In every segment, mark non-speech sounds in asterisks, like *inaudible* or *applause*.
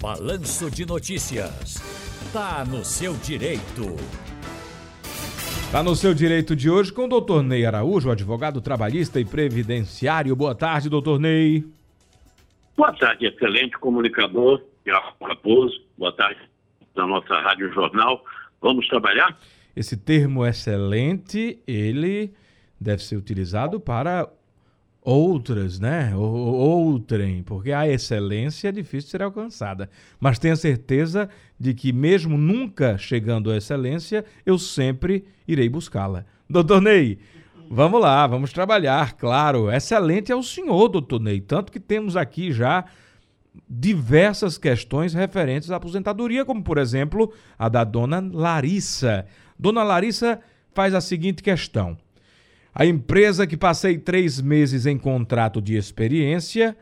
Balanço de Notícias. Tá no seu direito. Tá no seu direito de hoje com o doutor Ney Araújo, advogado trabalhista e previdenciário. Boa tarde, doutor Ney. Boa tarde, excelente comunicador, Tiago Raposo. Boa tarde da nossa Rádio Jornal. Vamos trabalhar? Esse termo excelente, ele deve ser utilizado para outras, né? Outrem, porque a excelência é difícil de ser alcançada. Mas tenha certeza de que, mesmo nunca chegando à excelência, eu sempre irei buscá-la. Doutor Ney, vamos lá, vamos trabalhar, claro. Excelente é o senhor, doutor Ney. Tanto que temos aqui já diversas questões referentes à aposentadoria, como, por exemplo, a da dona Larissa. Dona Larissa faz a seguinte questão. A empresa que passei três meses em contrato de experiência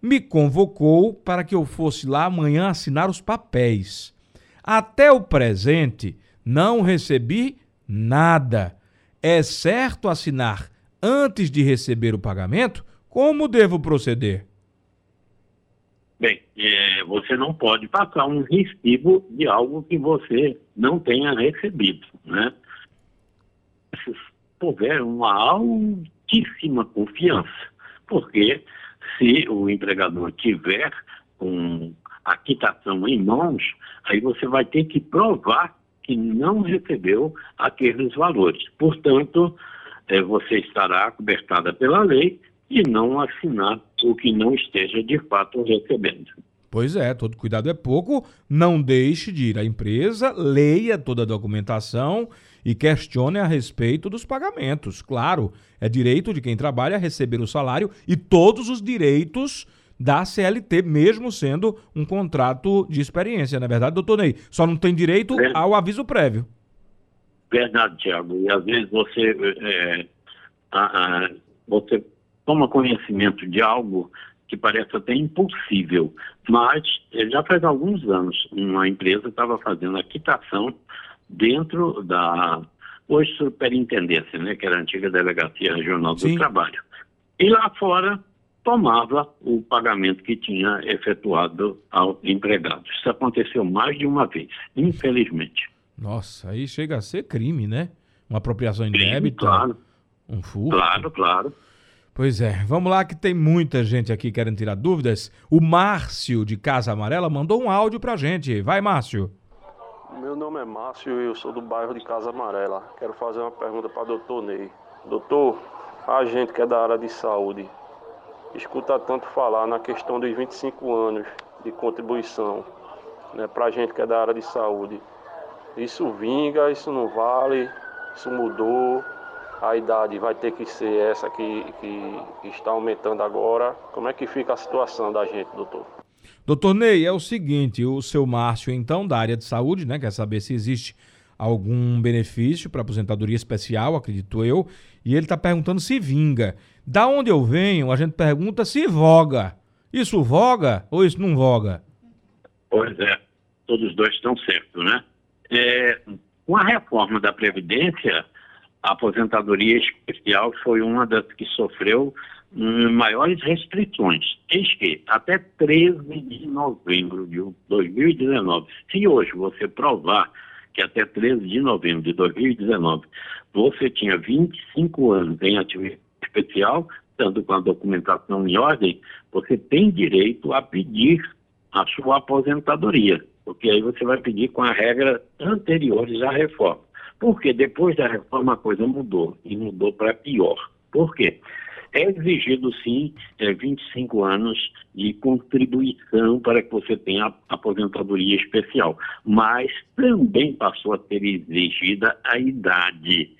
me convocou para que eu fosse lá amanhã assinar os papéis. Até o presente, não recebi nada. É certo assinar antes de receber o pagamento? Como devo proceder? Bem, é, você não pode passar um recibo de algo que você não tenha recebido, né? Houver uma altíssima confiança, porque se o empregador tiver com a quitação em mãos, aí você vai ter que provar que não recebeu aqueles valores. Portanto, é, você estará cobertada pela lei e não assinar o que não esteja de fato recebendo. Pois é, todo cuidado é pouco. Não deixe de ir à empresa, leia toda a documentação e questione a respeito dos pagamentos. Claro, é direito de quem trabalha receber o salário e todos os direitos da CLT, mesmo sendo um contrato de experiência, não é verdade, doutor Ney? Só não tem direito ao aviso prévio. Verdade, Tiago. E às vezes você, é, a, a, você toma conhecimento de algo que parece até impossível, mas eh, já faz alguns anos uma empresa estava fazendo a quitação dentro da hoje superintendência, né, que era a antiga delegacia regional do Sim. trabalho. E lá fora tomava o pagamento que tinha efetuado ao empregado. Isso aconteceu mais de uma vez, infelizmente. Nossa, aí chega a ser crime, né? Uma apropriação indébita, claro. um furto. Claro, claro. Pois é, vamos lá que tem muita gente aqui querendo tirar dúvidas. O Márcio de Casa Amarela mandou um áudio pra gente. Vai, Márcio. Meu nome é Márcio e eu sou do bairro de Casa Amarela. Quero fazer uma pergunta para doutor Ney. Doutor, a gente que é da área de saúde escuta tanto falar na questão dos 25 anos de contribuição, né, para a gente que é da área de saúde. Isso vinga, isso não vale, isso mudou a idade vai ter que ser essa que, que está aumentando agora. Como é que fica a situação da gente, doutor? Doutor Ney, é o seguinte, o seu Márcio, então, da área de saúde, né, quer saber se existe algum benefício para aposentadoria especial, acredito eu, e ele está perguntando se vinga. Da onde eu venho, a gente pergunta se voga. Isso voga ou isso não voga? Pois é, todos os dois estão certos, né? É, com a reforma da Previdência, a aposentadoria especial foi uma das que sofreu maiores restrições. Eis que até 13 de novembro de 2019, se hoje você provar que até 13 de novembro de 2019 você tinha 25 anos em atividade especial, estando com a documentação em ordem, você tem direito a pedir a sua aposentadoria, porque aí você vai pedir com a regra anteriores à reforma. Porque depois da reforma a coisa mudou, e mudou para pior. Por quê? É exigido, sim, é, 25 anos de contribuição para que você tenha aposentadoria especial, mas também passou a ser exigida a idade.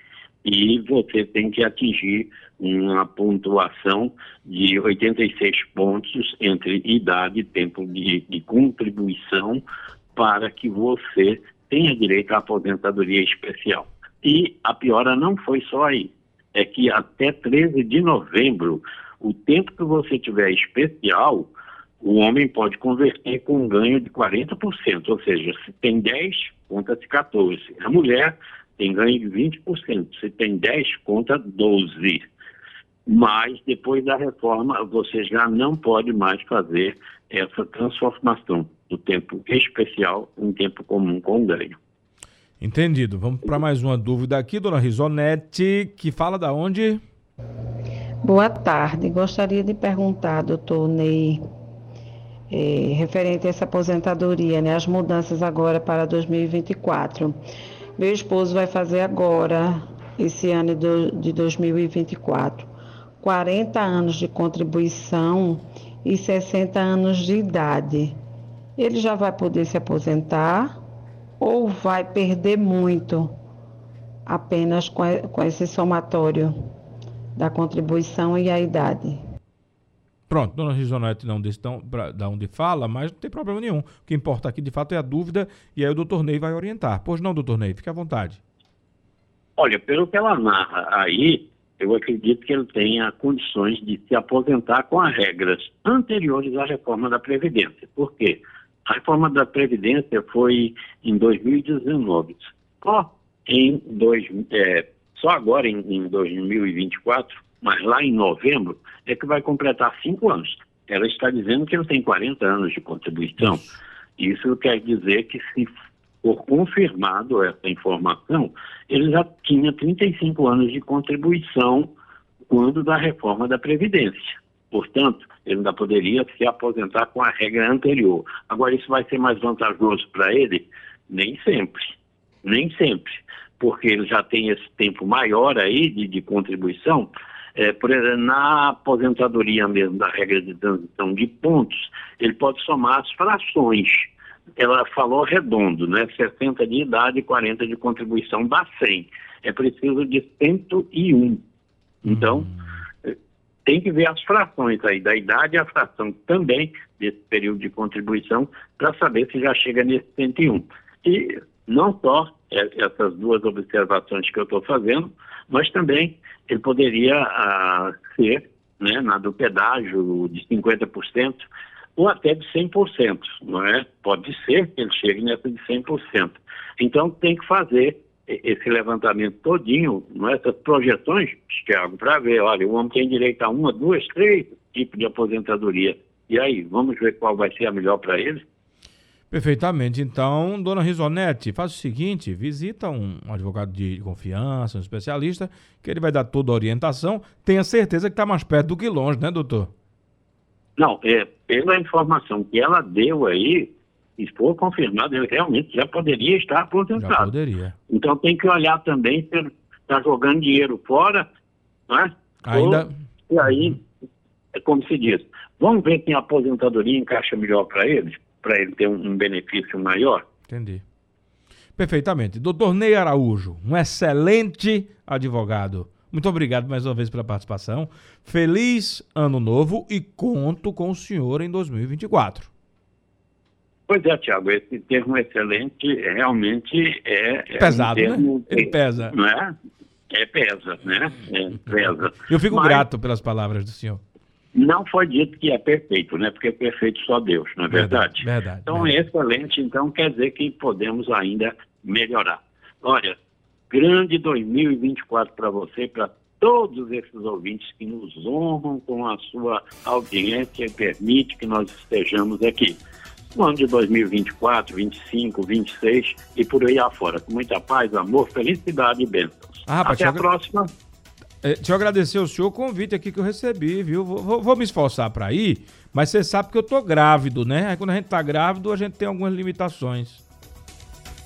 E você tem que atingir uma pontuação de 86 pontos entre idade e tempo de, de contribuição para que você tenha direito à aposentadoria especial. E a piora não foi só aí. É que até 13 de novembro, o tempo que você tiver especial, o homem pode converter com um ganho de 40%, ou seja, se tem 10, conta-se 14. A mulher tem ganho de 20%, se tem 10, conta 12. mas depois da reforma você já não pode mais fazer essa transformação do tempo especial em tempo comum com ganho. Entendido. Vamos para mais uma dúvida aqui, dona Risonete, que fala da onde? Boa tarde. Gostaria de perguntar, doutor Ney, é, referente a essa aposentadoria, né, as mudanças agora para 2024. Meu esposo vai fazer agora, esse ano de 2024, 40 anos de contribuição e 60 anos de idade. Ele já vai poder se aposentar ou vai perder muito apenas com, com esse somatório da contribuição e a idade? Pronto, dona Risonete não disse da onde fala, mas não tem problema nenhum. O que importa aqui de fato é a dúvida e aí o doutor Ney vai orientar. Pois não, doutor Ney, fique à vontade. Olha, pelo que ela narra aí, eu acredito que ele tenha condições de se aposentar com as regras anteriores à reforma da Previdência. Por quê? A reforma da Previdência foi em 2019. Só, em dois, é, só agora, em, em 2024, mas lá em novembro, é que vai completar cinco anos. Ela está dizendo que ele tem 40 anos de contribuição. Isso quer dizer que, se for confirmado essa informação, ele já tinha 35 anos de contribuição quando da reforma da Previdência. Portanto, ele ainda poderia se aposentar com a regra anterior. Agora, isso vai ser mais vantajoso para ele? Nem sempre. Nem sempre. Porque ele já tem esse tempo maior aí de, de contribuição. É, por exemplo, na aposentadoria mesmo da regra de transição de pontos, ele pode somar as frações. Ela falou redondo, né? 60 de idade e 40 de contribuição dá 100. É preciso de 101. Então, hum tem que ver as frações aí, da idade e a fração também desse período de contribuição, para saber se já chega nesse 101. E não só essas duas observações que eu estou fazendo, mas também ele poderia ah, ser né, na do pedágio de 50% ou até de 100%, não é? Pode ser que ele chegue nessa de 100%. Então tem que fazer esse levantamento todinho, não é? essas projeções, Thiago, para ver, olha, o homem tem direito a uma, duas, três tipos de aposentadoria. E aí, vamos ver qual vai ser a melhor para ele? Perfeitamente. Então, dona Risonete, faz o seguinte: visita um advogado de confiança, um especialista, que ele vai dar toda a orientação. Tenha certeza que está mais perto do que longe, né, doutor? Não, é, pela informação que ela deu aí, se for confirmado, ele realmente já poderia estar aposentado. Já poderia. Então tem que olhar também se ele está jogando dinheiro fora, né? Ainda. Ou, e aí, é como se diz, vamos ver quem a aposentadoria encaixa melhor para ele, para ele ter um, um benefício maior. Entendi. Perfeitamente. Doutor Ney Araújo, um excelente advogado. Muito obrigado mais uma vez pela participação. Feliz ano novo e conto com o senhor em 2024. Pois é, Tiago, esse termo excelente realmente é. é Pesado, um né? termo, né? Ele pesa. Não é? É pesa, né? É, pesa. Eu fico Mas, grato pelas palavras do senhor. Não foi dito que é perfeito, né? Porque é perfeito só Deus, não é verdade? Verdade. verdade então, verdade. excelente, então quer dizer que podemos ainda melhorar. Olha, grande 2024 para você, para todos esses ouvintes que nos honram com a sua audiência e permite que nós estejamos aqui no ano de 2024, 25, 26 e por aí afora. Com muita paz, amor, felicidade e bênçãos. Ah, Até a agra... próxima. É, deixa eu agradecer ao senhor o convite aqui que eu recebi, viu? Vou, vou, vou me esforçar para ir, mas você sabe que eu tô grávido, né? Aí quando a gente tá grávido, a gente tem algumas limitações.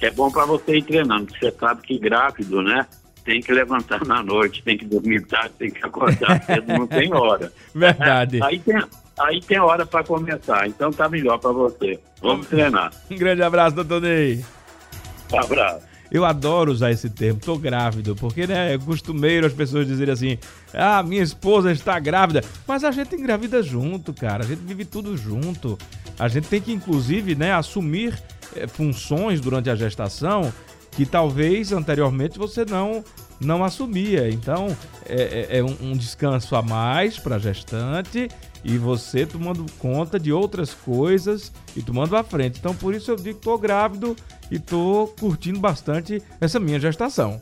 É bom para você ir treinando, porque você sabe que grávido, né? Tem que levantar na noite, tem que dormir tarde, tem que acordar *laughs* cedo, não tem hora. Verdade. Aí tem, aí tem hora para começar. Então tá melhor para você. Vamos treinar. *laughs* Um grande abraço, doutor Ney. Um abraço. Eu adoro usar esse termo, tô grávido, porque né, é costumeiro as pessoas dizerem assim: ah, minha esposa está grávida. Mas a gente engravida junto, cara, a gente vive tudo junto. A gente tem que, inclusive, né, assumir é, funções durante a gestação que talvez anteriormente você não não assumia. Então é, é, é um, um descanso a mais para a gestante e você tomando conta de outras coisas e tomando à frente. Então por isso eu digo que estou grávido e estou curtindo bastante essa minha gestação.